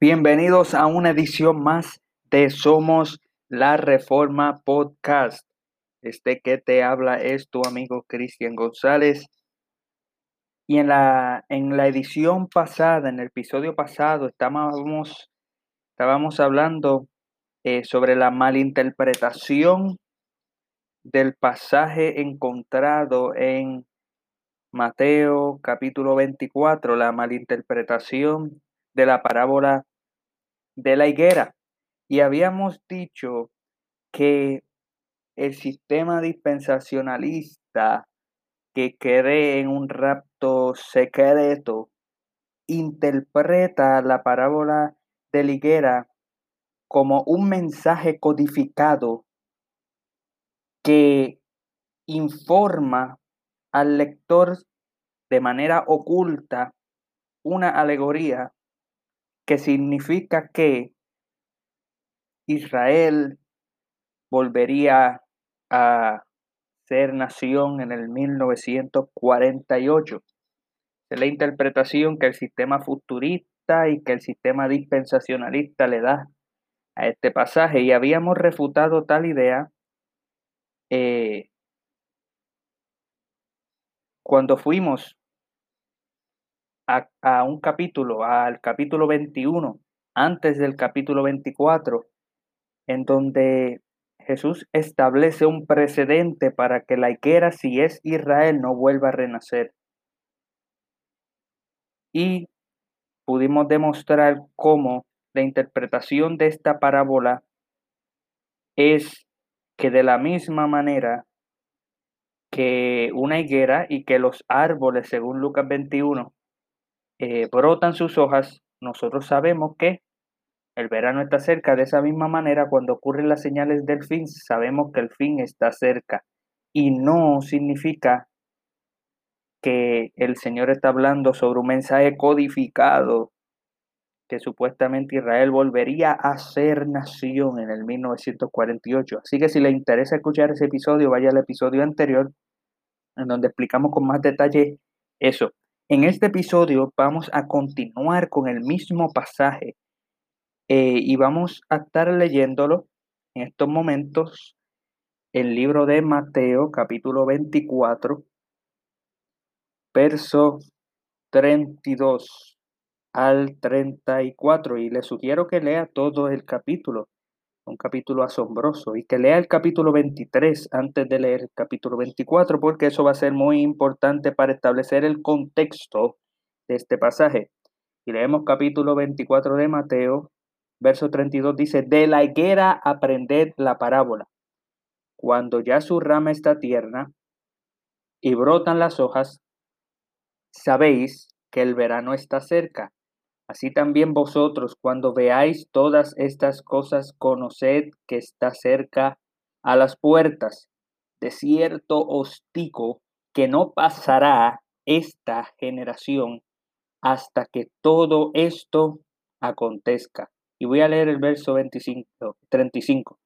Bienvenidos a una edición más de Somos la Reforma Podcast. Este que te habla es tu amigo Cristian González. Y en la, en la edición pasada, en el episodio pasado, estábamos, estábamos hablando eh, sobre la malinterpretación del pasaje encontrado en Mateo capítulo 24, la malinterpretación de la parábola de la higuera. Y habíamos dicho que el sistema dispensacionalista que cree en un rapto secreto interpreta la parábola de la higuera como un mensaje codificado que informa al lector de manera oculta una alegoría que significa que Israel volvería a ser nación en el 1948. Es la interpretación que el sistema futurista y que el sistema dispensacionalista le da a este pasaje. Y habíamos refutado tal idea eh, cuando fuimos a, un capítulo, al capítulo 21, antes del capítulo 24, en donde Jesús establece un precedente para que la higuera, si es Israel, no vuelva a renacer. Y pudimos demostrar cómo la interpretación de esta parábola es que de la misma manera que una higuera y que los árboles, según Lucas 21, eh, brotan sus hojas, nosotros sabemos que el verano está cerca. De esa misma manera, cuando ocurren las señales del fin, sabemos que el fin está cerca. Y no significa que el Señor está hablando sobre un mensaje codificado que supuestamente Israel volvería a ser nación en el 1948. Así que si le interesa escuchar ese episodio, vaya al episodio anterior, en donde explicamos con más detalle eso. En este episodio vamos a continuar con el mismo pasaje eh, y vamos a estar leyéndolo en estos momentos, el libro de Mateo, capítulo 24, verso 32 al 34 y le sugiero que lea todo el capítulo, un capítulo asombroso, y que lea el capítulo 23 antes de leer el capítulo 24, porque eso va a ser muy importante para establecer el contexto de este pasaje. Y leemos capítulo 24 de Mateo, verso 32, dice, de la higuera aprended la parábola. Cuando ya su rama está tierna y brotan las hojas, sabéis que el verano está cerca. Así también vosotros, cuando veáis todas estas cosas, conoced que está cerca a las puertas. De cierto os que no pasará esta generación hasta que todo esto acontezca. Y voy a leer el verso 25, 35.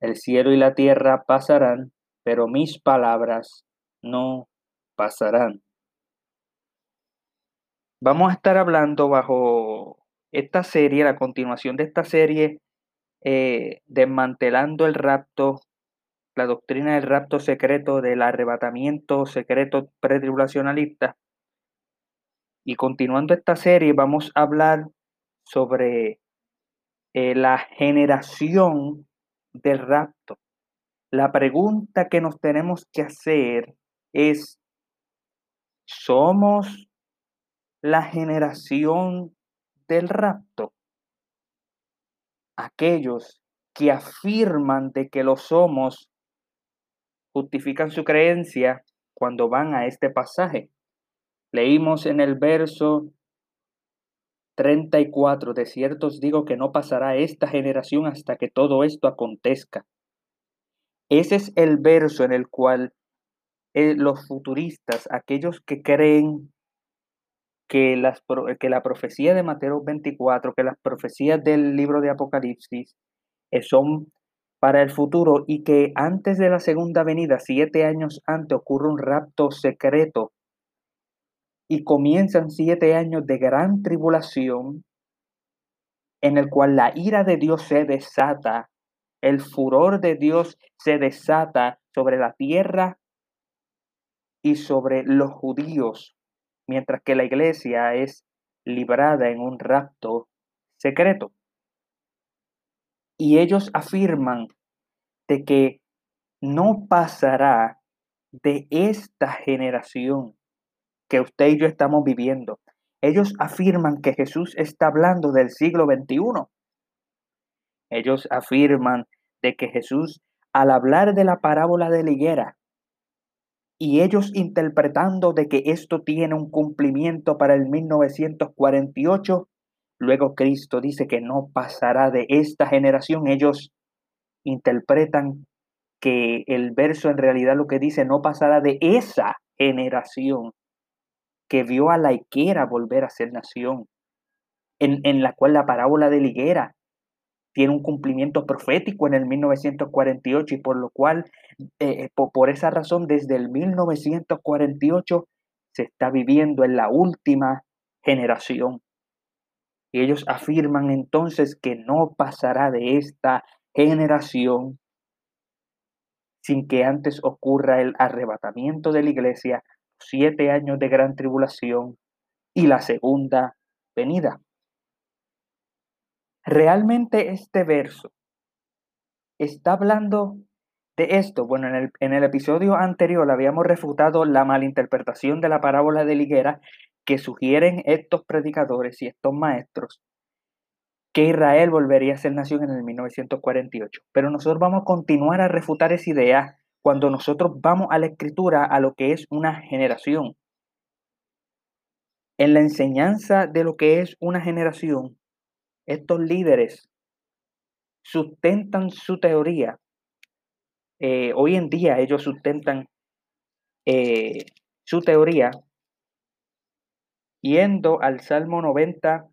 El cielo y la tierra pasarán, pero mis palabras no pasarán. Vamos a estar hablando bajo esta serie, la continuación de esta serie, eh, desmantelando el rapto, la doctrina del rapto secreto, del arrebatamiento secreto pretribulacionalista. Y continuando esta serie, vamos a hablar sobre eh, la generación del rapto. La pregunta que nos tenemos que hacer es, ¿somos la generación del rapto. Aquellos que afirman de que lo somos justifican su creencia cuando van a este pasaje. Leímos en el verso 34, de cierto os digo que no pasará esta generación hasta que todo esto acontezca. Ese es el verso en el cual eh, los futuristas, aquellos que creen que, las, que la profecía de Mateo 24, que las profecías del libro de Apocalipsis eh, son para el futuro y que antes de la segunda venida, siete años antes, ocurre un rapto secreto y comienzan siete años de gran tribulación, en el cual la ira de Dios se desata, el furor de Dios se desata sobre la tierra y sobre los judíos, mientras que la iglesia es librada en un rapto secreto. Y ellos afirman de que no pasará de esta generación que usted y yo estamos viviendo. Ellos afirman que Jesús está hablando del siglo XXI. Ellos afirman de que Jesús, al hablar de la parábola de la higuera, y ellos interpretando de que esto tiene un cumplimiento para el 1948, luego Cristo dice que no pasará de esta generación. Ellos interpretan que el verso en realidad lo que dice no pasará de esa generación que vio a la higuera volver a ser nación, en, en la cual la parábola de la higuera tiene un cumplimiento profético en el 1948 y por lo cual, eh, eh, por, esa razón, desde el 1948 se está viviendo en la última generación. Y ellos afirman entonces que no pasará de esta generación sin que antes ocurra el arrebatamiento de la iglesia, siete años de gran tribulación y la segunda venida. Realmente este verso está hablando de esto. Bueno, en el, episodio anterior habíamos refutado la malinterpretación de la parábola de liguera que sugieren estos predicadores y estos maestros que Israel volvería a ser nación en el 1948. Pero nosotros vamos a continuar a refutar esa idea cuando nosotros vamos a la escritura a lo que es una generación. En la enseñanza de lo que es una generación, estos líderes sustentan su teoría. Eh, hoy en día ellos sustentan eh, su teoría yendo al Salmo 90,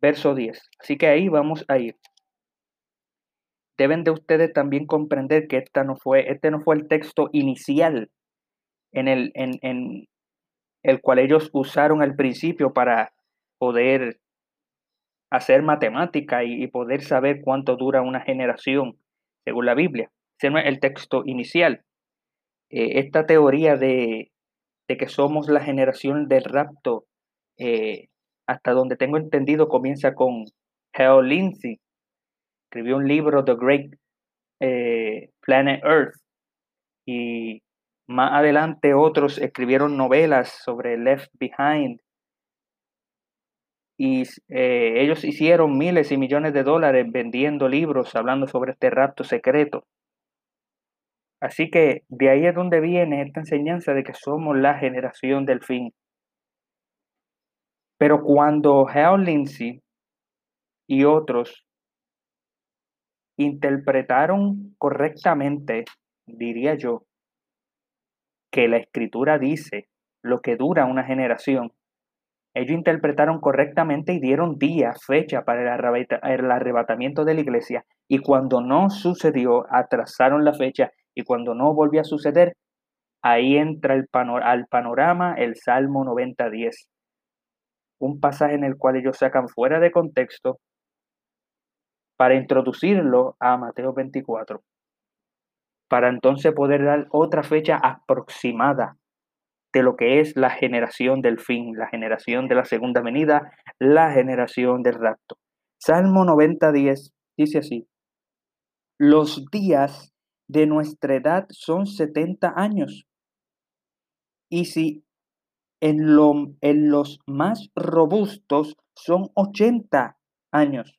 verso 10. Así que ahí vamos a ir. Deben de ustedes también comprender que esta no fue, este no fue el texto inicial en el, en, en el cual ellos usaron al principio para poder hacer matemática y, poder saber cuánto dura una generación según la Biblia. Ese no es el texto inicial. Eh, esta teoría de, de, que somos la generación del rapto eh, hasta donde tengo entendido, comienza con Hal Lindsey. Escribió un libro, The Great eh, Planet Earth, y más adelante otros escribieron novelas sobre Left Behind. Y eh, ellos hicieron miles y millones de dólares vendiendo libros hablando sobre este rapto secreto. Así que de ahí es donde viene esta enseñanza de que somos la generación del fin. Pero cuando Hal Lindsey y otros interpretaron correctamente, diría yo, que la escritura dice lo que dura una generación, ellos interpretaron correctamente y dieron día, fecha para el arrebatamiento de la iglesia. Y cuando no sucedió, atrasaron la fecha. Y cuando no volvió a suceder, ahí entra el al panorama el Salmo 90.10 un pasaje en el cual ellos sacan fuera de contexto para introducirlo a Mateo 24, para entonces poder dar otra fecha aproximada de lo que es la generación del fin, la generación de la segunda venida, la generación del rapto. Salmo 90.10 dice así, los días de nuestra edad son 70 años. Y si en, lo, en los más robustos son 80 años.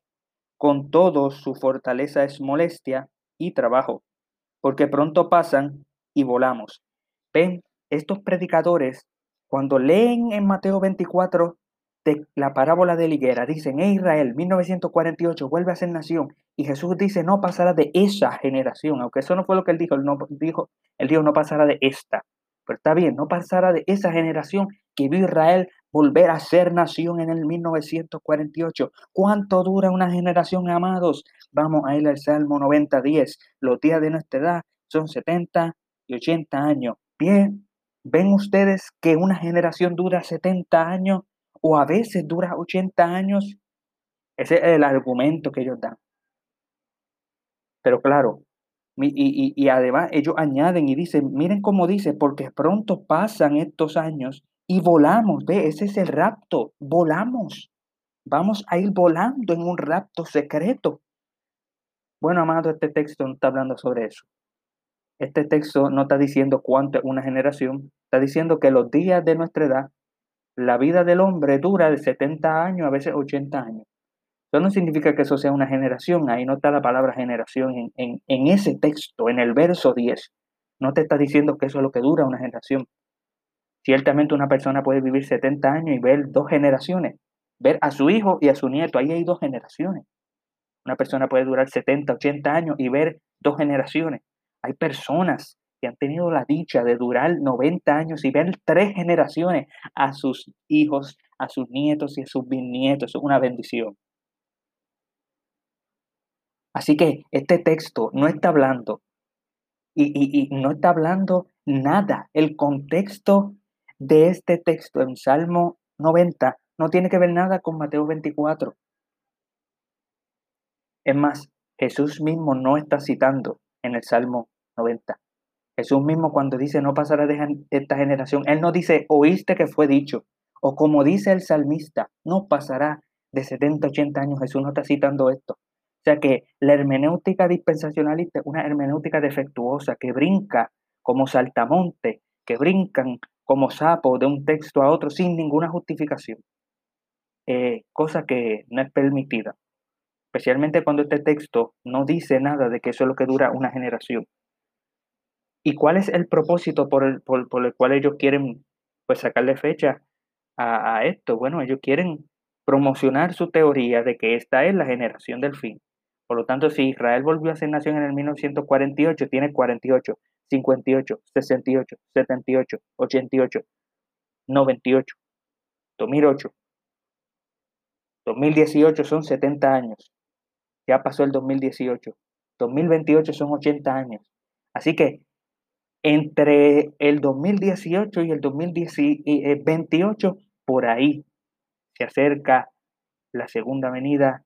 Con todo, su fortaleza es molestia y trabajo, porque pronto pasan y volamos. Ven, estos predicadores, cuando leen en Mateo 24 de la parábola de la higuera, dicen, hey Israel, 1948, vuelve a ser nación. Y Jesús dice, no pasará de esa generación, aunque eso no fue lo que él dijo, él, no, dijo, él dijo, no pasará de esta. Pero está bien, no pasara de esa generación que vio Israel volver a ser nación en el 1948. ¿Cuánto dura una generación, amados? Vamos a ir al Salmo 90-10. Los días de nuestra edad son 70 y 80 años. Bien, ¿ven ustedes que una generación dura 70 años o a veces dura 80 años? Ese es el argumento que ellos dan. Pero claro, y, y, además ellos añaden y dicen, miren cómo dice, porque pronto pasan estos años y volamos, ve, ese es el rapto, volamos. Vamos a ir volando en un rapto secreto. Bueno, amado, este texto no está hablando sobre eso. Este texto no está diciendo cuánto es una generación, está diciendo que los días de nuestra edad, la vida del hombre dura de 70 años, a veces 80 años. Eso no significa que eso sea una generación, ahí no está la palabra generación en, en, en ese texto, en el verso 10. No te está diciendo que eso es lo que dura una generación. Ciertamente una persona puede vivir 70 años y ver dos generaciones, ver a su hijo y a su nieto, ahí hay dos generaciones. Una persona puede durar 70, 80 años y ver dos generaciones. Hay personas que han tenido la dicha de durar 90 años y ver tres generaciones a sus hijos, a sus nietos y a sus bisnietos. Es una bendición. Así que este texto no está hablando y, no está hablando nada. El contexto de este texto en Salmo 90 no tiene que ver nada con Mateo 24. Es más, Jesús mismo no está citando en el Salmo 90. Jesús mismo cuando dice no pasará de esta generación, Él no dice oíste que fue dicho, o como dice el salmista, no pasará de 70, 80 años, Jesús no está citando esto. O sea que la hermenéutica dispensacionalista es una hermenéutica defectuosa que brinca como saltamonte, que brincan como sapo de un texto a otro sin ninguna justificación, eh, cosa que no es permitida, especialmente cuando este texto no dice nada de que eso es lo que dura una generación. ¿Y cuál es el propósito por el, por, el cual ellos quieren pues, sacarle fecha a, a esto? Bueno, ellos quieren promocionar su teoría de que esta es la generación del fin. Por lo tanto, si Israel volvió a ser nación en el 1948, tiene 48, 58, 68, 78, 88, 98, 2008, 2018 son 70 años. Ya pasó el 2018. 2028 son 80 años. Así que entre el 2018 y el 2028, por ahí se acerca la segunda venida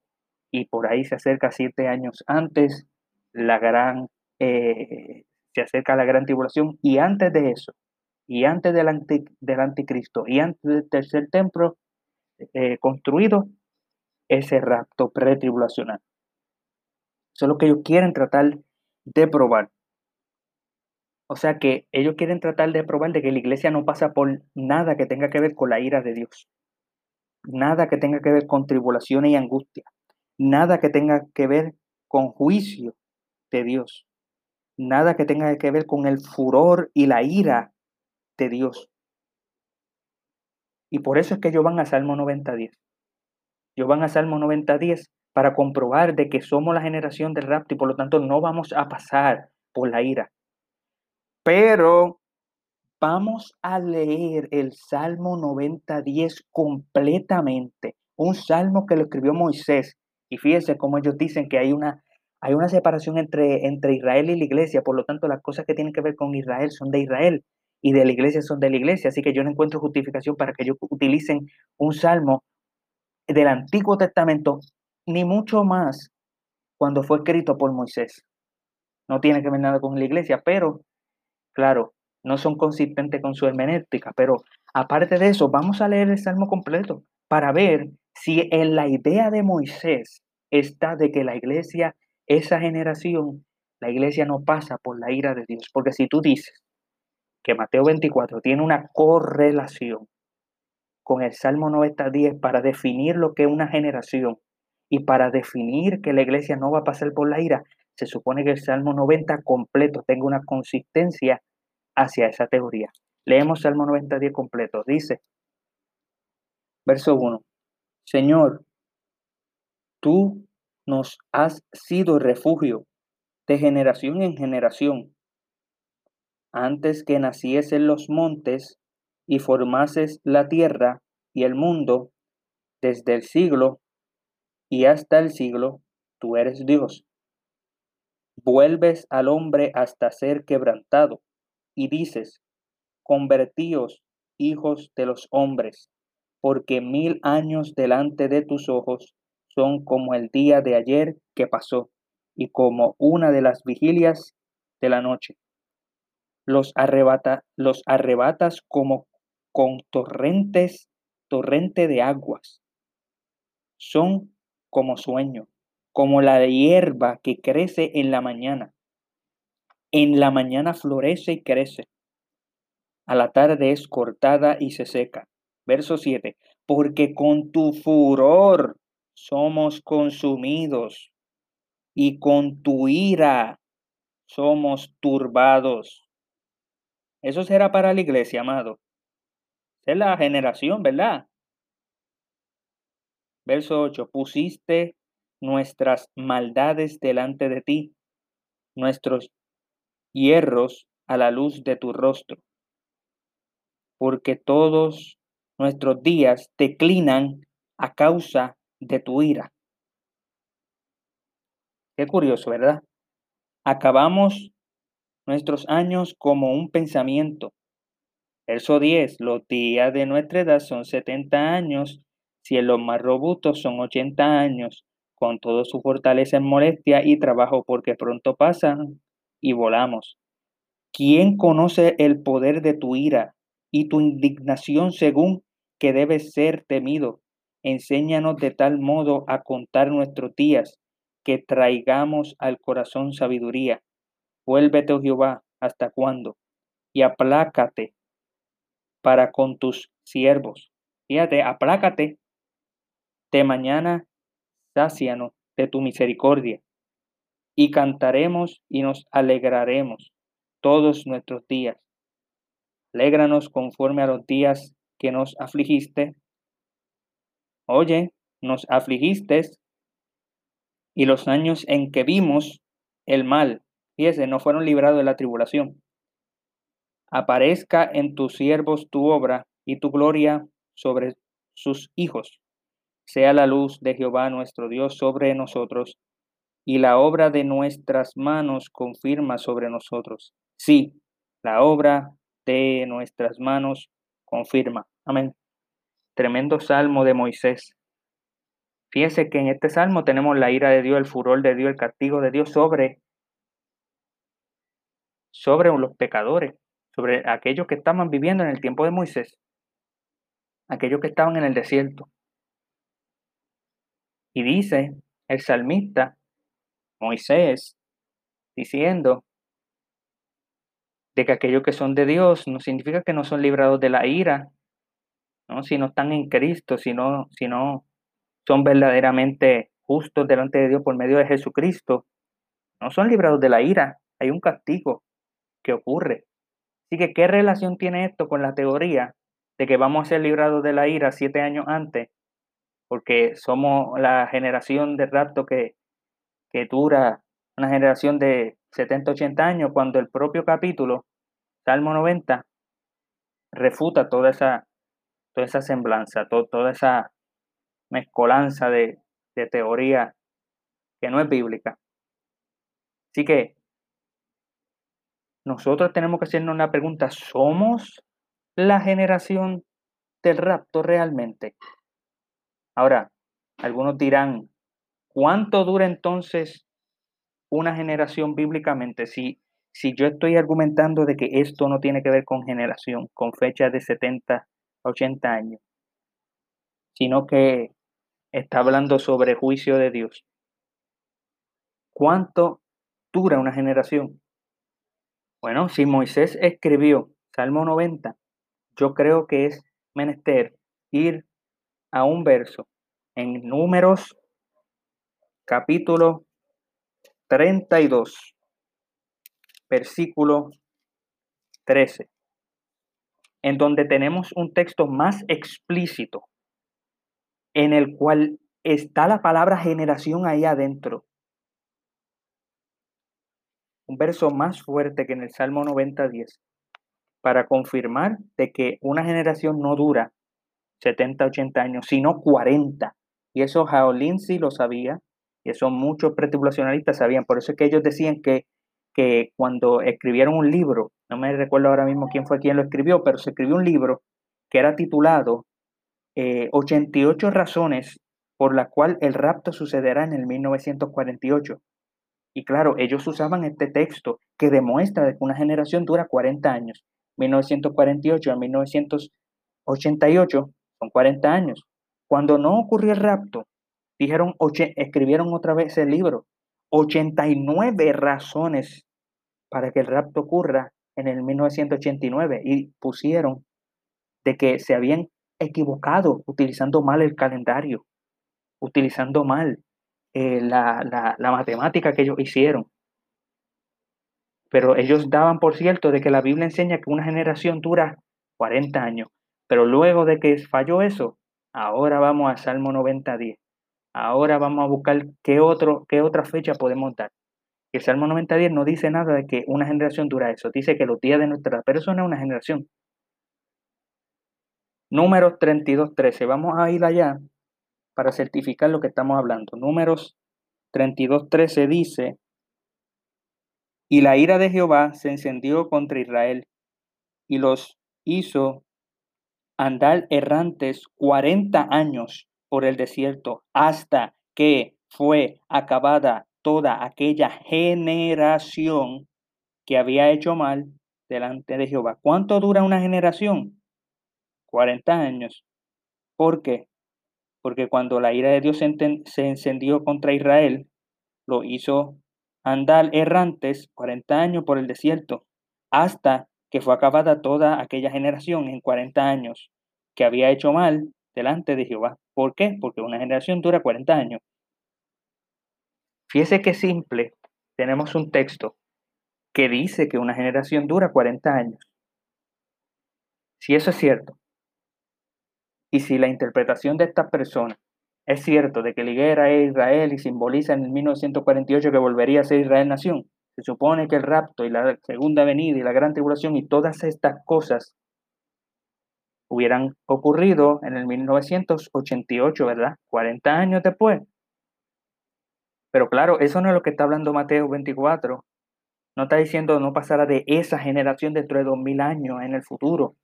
y por ahí se acerca siete años antes la gran, eh, se acerca la gran tribulación y antes de eso, y antes del, anticristo y antes del tercer templo eh, construido, ese rapto pretribulacional. Eso es lo que ellos quieren tratar de probar. O sea que ellos quieren tratar de probar de que la iglesia no pasa por nada que tenga que ver con la ira de Dios. Nada que tenga que ver con tribulaciones y angustia. Nada que tenga que ver con juicio de Dios. Nada que tenga que ver con el furor y la ira de Dios. Y por eso es que ellos van a Salmo 90.10. Ellos van a Salmo 90.10 para comprobar de que somos la generación del rapto y por lo tanto no vamos a pasar por la ira. Pero vamos a leer el Salmo 90.10 completamente. Un salmo que lo escribió Moisés. Y fíjense cómo ellos dicen que hay una, hay una separación entre, entre Israel y la iglesia. Por lo tanto, las cosas que tienen que ver con Israel son de Israel y de la iglesia son de la iglesia. Así que yo no encuentro justificación para que ellos utilicen un salmo del Antiguo Testamento, ni mucho más cuando fue escrito por Moisés. No tiene que ver nada con la iglesia, pero Claro, no son consistentes con su hermenéutica, pero aparte de eso, vamos a leer el Salmo completo para ver si en la idea de Moisés está de que la iglesia, esa generación, la iglesia no pasa por la ira de Dios. Porque si tú dices que Mateo 24 tiene una correlación con el Salmo 90.10 para definir lo que es una generación y para definir que la iglesia no va a pasar por la ira, se supone que el Salmo 90 completo tenga una consistencia hacia esa teoría. Leemos Salmo 90 10 completo. Dice, verso 1, Señor, tú nos has sido refugio de generación en generación. Antes que naciesen los montes y formases la tierra y el mundo, desde el siglo y hasta el siglo, tú eres Dios. Vuelves al hombre hasta ser quebrantado y dices, convertíos, hijos de los hombres, porque mil años delante de tus ojos son como el día de ayer que pasó y como una de las vigilias de la noche. Los, arrebata, los arrebatas como con torrentes, torrente de aguas. Son como sueño, como la hierba que crece en la mañana. En la mañana florece y crece. A la tarde es cortada y se seca. Verso 7. Porque con tu furor somos consumidos y con tu ira somos turbados. Eso será para la iglesia, amado. Es la generación, ¿verdad? Verso 8. Pusiste nuestras maldades delante de ti, nuestros hierros a la luz de tu rostro, porque todos nuestros días declinan a causa de tu ira. Qué curioso, ¿verdad? Acabamos nuestros años como un pensamiento. Verso 10, los días de nuestra edad son 70 años, si en los más robustos son 80 años, con todo su fortaleza en molestia y trabajo, porque pronto pasan y volamos. ¿Quién conoce el poder de tu ira y tu indignación según que debe ser temido? Enséñanos de tal modo a contar nuestros días que traigamos al corazón sabiduría. Vuélvete, oh Jehová, ¿hasta cuándo? Y aplácate para con tus siervos. Fíjate, aplácate de mañana, sácianos de tu misericordia. Y cantaremos y nos alegraremos todos nuestros días. Alégranos conforme a los días que nos afligiste. Oye, nos afligiste y los años en que vimos el mal, fíjese, no fueron librados de la tribulación. Aparezca en tus siervos tu obra y tu gloria sobre sus hijos. Sea la luz de Jehová nuestro Dios sobre nosotros y la obra de nuestras manos confirma sobre nosotros. Sí, la obra de nuestras manos confirma. Amén. Tremendo salmo de Moisés. Fíjense que en este salmo tenemos la ira de Dios, el furor de Dios, el castigo de Dios sobre, sobre los pecadores, sobre aquellos que estaban viviendo en el tiempo de Moisés, aquellos que estaban en el desierto. Y dice el salmista, Moisés, diciendo de que aquellos que son de Dios no significa que no son librados de la ira, ¿no? si no están en Cristo, sino, sino son verdaderamente justos delante de Dios por medio de Jesucristo, no son librados de la ira, hay un castigo que ocurre. Así que, ¿qué relación tiene esto con la teoría de que vamos a ser librados de la ira siete años antes? Porque somos la generación de rapto que, que dura una generación de 70, 80 años, cuando el propio capítulo, Salmo 90, refuta toda esa, toda esa semblanza, toda esa mezcolanza de, de teoría que no es bíblica. Así que nosotros tenemos que hacernos una pregunta, ¿somos la generación del rapto realmente? Ahora, algunos dirán, ¿cuánto dura entonces una generación bíblicamente? Si, si yo estoy argumentando de que esto no tiene que ver con generación, con fecha de 70 a 80 años, sino que está hablando sobre juicio de Dios. ¿Cuánto dura una generación? Bueno, si Moisés escribió Salmo 90, yo creo que es menester ir a un verso en números capítulo 32, versículo 13, en donde tenemos un texto más explícito en el cual está la palabra generación ahí adentro. Un verso más fuerte que en el Salmo 90.10, para confirmar de que una generación no dura 70, 80 años, sino 40. Y eso Jaolin sí lo sabía, y eso muchos pretribulacionalistas sabían. Por eso es que ellos decían que, que cuando escribieron un libro, no me recuerdo ahora mismo quién fue quien lo escribió, pero se escribió un libro que era titulado 88 eh, razones por la cual el rapto sucederá en el 1948. Y claro, ellos usaban este texto que demuestra que una generación dura 40 años. 1948 a 1988 son 40 años. Cuando no ocurrió el rapto, dijeron, escribieron otra vez el libro, 89 razones para que el rapto ocurra en el 1989 y pusieron de que se habían equivocado utilizando mal el calendario, utilizando mal eh, la, la, matemática que ellos hicieron. Pero ellos daban por cierto de que la Biblia enseña que una generación dura 40 años. Pero luego de que falló eso, ahora vamos a Salmo 90.10. Ahora vamos a buscar qué, otro, qué otra fecha podemos dar. El Salmo 90.10 no dice nada de que una generación dura eso. Dice que los días de nuestra persona es una generación. Números 32.13. Vamos a ir allá para certificar lo que estamos hablando. Números 32.13 dice, y la ira de Jehová se encendió contra Israel y los hizo andar errantes 40 años por el desierto hasta que fue acabada toda aquella generación que había hecho mal delante de Jehová. ¿Cuánto dura una generación? 40 años. ¿Por qué? porque cuando la ira de Dios se encendió contra Israel, lo hizo andar errantes 40 años por el desierto, hasta que fue acabada toda aquella generación en 40 años que había hecho mal delante de Jehová. ¿Por qué? Porque una generación dura 40 años. Fíjese qué simple, tenemos un texto que dice que una generación dura 40 años. Si eso es cierto, y si la interpretación de estas personas es cierto de que Liguera es Israel y simboliza en el 1948 que volvería a ser Israel nación, se supone que el rapto y la segunda venida y la gran tribulación y todas estas cosas hubieran ocurrido en el 1988, ¿verdad? 40 años después. Pero claro, eso no es lo que está hablando Mateo 24. No está diciendo no pasará de esa generación dentro de 2000 años en el futuro.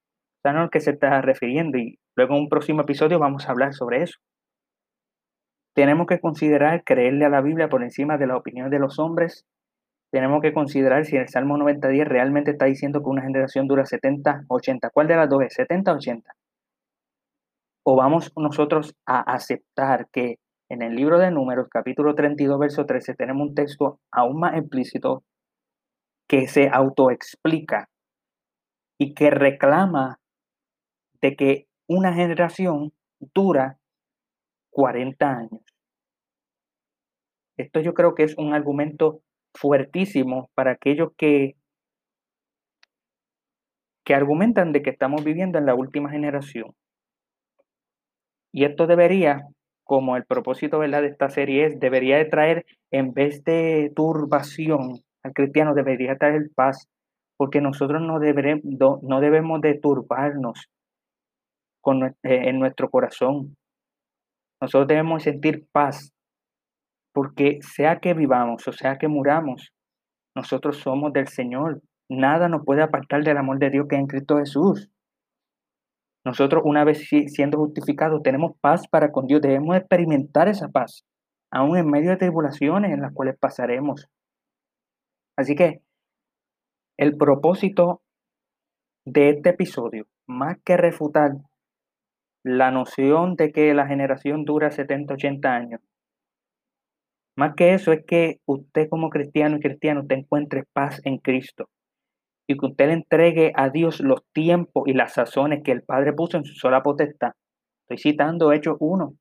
O no es lo que se está refiriendo. Y Luego en un próximo episodio vamos a hablar sobre eso. Tenemos que considerar creerle a la Biblia por encima de la opinión de los hombres. Tenemos que considerar si el Salmo 90.10 realmente está diciendo que una generación dura 70, 80. ¿Cuál de las dos es? ¿70 o 80? ¿O vamos nosotros a aceptar que en el libro de Números, capítulo 32, verso 13, tenemos un texto aún más explícito que se autoexplica y que reclama de que una generación dura 40 años. Esto yo creo que es un argumento fuertísimo para aquellos que, que argumentan de que estamos viviendo en la última generación. Y esto debería, como el propósito de esta serie es, debería de traer, en vez de turbación al cristiano, debería traer paz, porque nosotros no, no debemos de turbarnos eh, en nuestro corazón. Nosotros debemos sentir paz, porque sea que vivamos o sea que muramos, nosotros somos del Señor. Nada nos puede apartar del amor de Dios que es en Cristo Jesús. Nosotros una vez siendo justificados tenemos paz para con Dios. Debemos experimentar esa paz, aún en medio de tribulaciones en las cuales pasaremos. Así que el propósito de este episodio, más que refutar la noción de que la generación dura 70, 80 años. Más que eso es que usted como cristiano y cristiano te encuentre paz en Cristo y que usted le entregue a Dios los tiempos y las sazones que el Padre puso en su sola potestad. Estoy citando Hechos 1.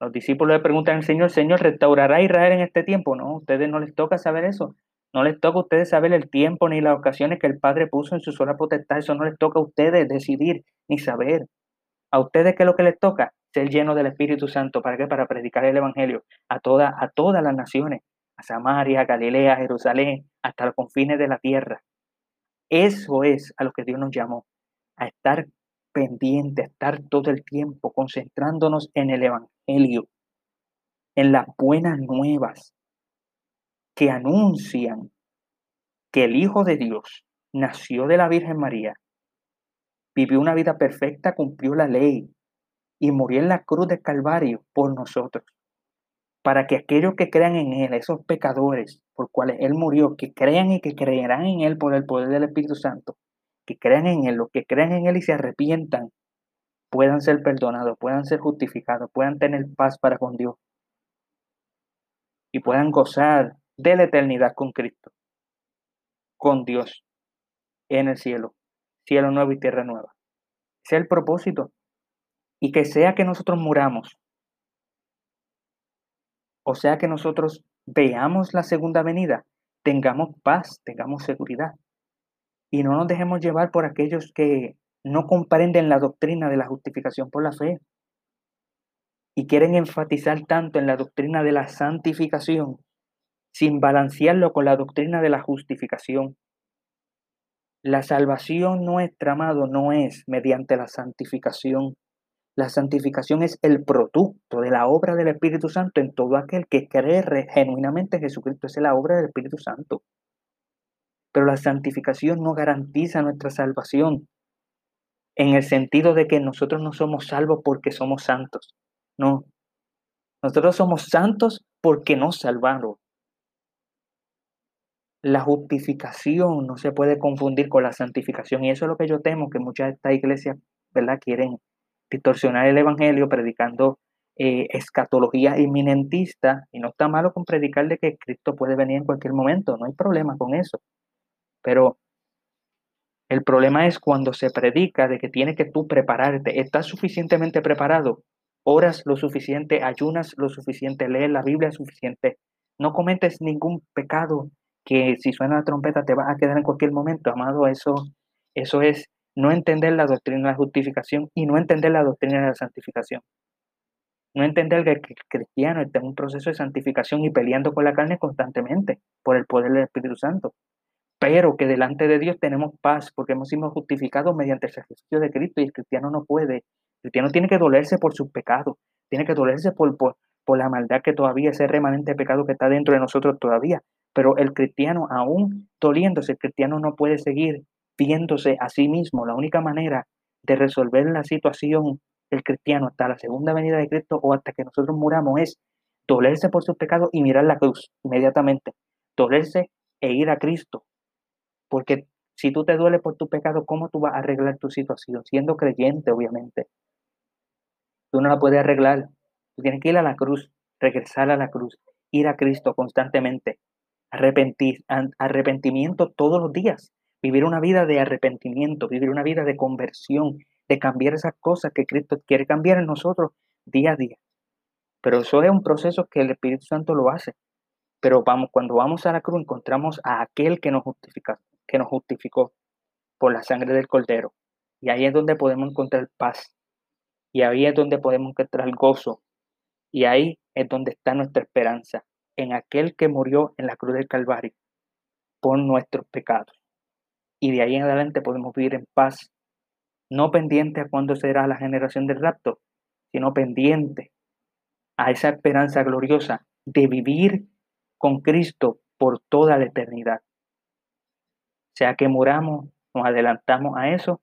Los discípulos le preguntan al Señor, Señor, ¿restaurará Israel en este tiempo? No, a ustedes no les toca saber eso. No les toca a ustedes saber el tiempo ni las ocasiones que el Padre puso en su sola potestad. Eso no les toca a ustedes decidir ni saber. ¿A ustedes qué es lo que les toca? Ser llenos del Espíritu Santo. ¿Para qué? Para predicar el Evangelio a, toda, a todas las naciones, a Samaria, a Galilea, a Jerusalén, hasta los confines de la tierra. Eso es a lo que Dios nos llamó, a estar pendiente, a estar todo el tiempo concentrándonos en el Evangelio, en las buenas nuevas que anuncian que el Hijo de Dios nació de la Virgen María vivió una vida perfecta, cumplió la ley, y murió en la cruz del Calvario por nosotros, para que aquellos que crean en Él, esos pecadores por cuales Él murió, que crean y que creerán en Él por el poder del Espíritu Santo, que crean en Él, los que crean en Él y se arrepientan, puedan ser perdonados, puedan ser justificados, puedan tener paz para con Dios y puedan gozar de la eternidad con Cristo, con Dios en el cielo, cielo nuevo y tierra nueva. Ese es el propósito. Y que sea que nosotros muramos, o sea que nosotros veamos la segunda venida, tengamos paz, tengamos seguridad. Y no nos dejemos llevar por aquellos que no comprenden la doctrina de la justificación por la fe y quieren enfatizar tanto en la doctrina de la santificación sin balancearlo con la doctrina de la justificación. La salvación nuestra, amado, no es mediante la santificación. La santificación es el producto de la obra del Espíritu Santo en todo aquel que cree genuinamente en Jesucristo. es la obra del Espíritu Santo. Pero la santificación no garantiza nuestra salvación en el sentido de que nosotros no somos salvos porque somos santos. No. Nosotros somos santos porque nos salvaron. La justificación no se puede confundir con la santificación y eso es lo que yo temo que muchas de estas iglesias, ¿verdad?, quieren distorsionar el evangelio predicando eh, escatología inminentista y no está malo con predicar de que Cristo puede venir en cualquier momento, no hay problema con eso. Pero el problema es cuando se predica de que tienes que tú prepararte, estás suficientemente preparado, oras lo suficiente, ayunas lo suficiente, lees la Biblia suficiente, no cometes ningún pecado que si suena la trompeta te vas a quedar en cualquier momento, amado, eso, eso es no entender la doctrina de la justificación y no entender la doctrina de la santificación. No entender que el cristiano está en un proceso de santificación y peleando con la carne constantemente por el poder del Espíritu Santo. Pero que delante de Dios tenemos paz porque hemos sido justificados mediante el sacrificio de Cristo y el cristiano no puede. El cristiano tiene que dolerse por sus pecados, tiene que dolerse por, por, por la maldad que todavía, ese remanente pecado que está dentro de nosotros todavía. Pero el cristiano, aún doliéndose, el cristiano no puede seguir viéndose a sí mismo. La única manera de resolver la situación del cristiano hasta la segunda venida de Cristo o hasta que nosotros muramos es dolerse por sus pecados y mirar la cruz inmediatamente. Dolerse e ir a Cristo. Porque si tú te dueles por tu pecado, ¿cómo tú vas a arreglar tu situación? Siendo creyente, obviamente. Tú no la puedes arreglar. Tú tienes que ir a la cruz, regresar a la cruz, ir a Cristo constantemente, arrepentir, arrepentimiento todos los días. Vivir una vida de arrepentimiento, vivir una vida de conversión, de cambiar esas cosas que Cristo quiere cambiar en nosotros día a día. Pero eso es un proceso que el Espíritu Santo lo hace. Pero vamos, cuando vamos a la cruz encontramos a aquel que nos justifica, que nos justificó por la sangre del Cordero. Y ahí es donde podemos encontrar paz. Y ahí es donde podemos encontrar gozo. Y ahí es donde está nuestra esperanza, en aquel que murió en la cruz del Calvario por nuestros pecados y de ahí en adelante podemos vivir en paz, no pendiente a cuándo será la generación del rapto, sino pendiente a esa esperanza gloriosa de vivir con Cristo por toda la eternidad. Sea que muramos, nos adelantamos a eso,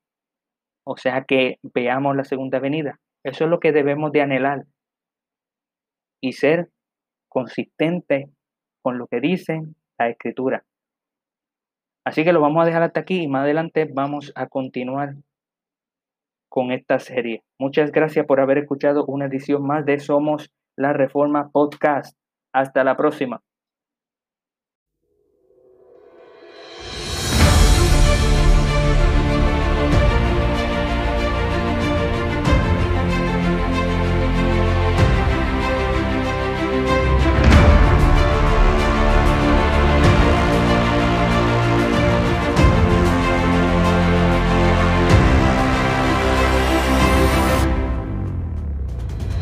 o sea que veamos la segunda venida. Eso es lo que debemos de anhelar y ser consistente con lo que dicen la Escritura. Así que lo vamos a dejar hasta aquí y más adelante vamos a continuar con esta serie. Muchas gracias por haber escuchado una edición más de Somos la Reforma Podcast. Hasta la próxima.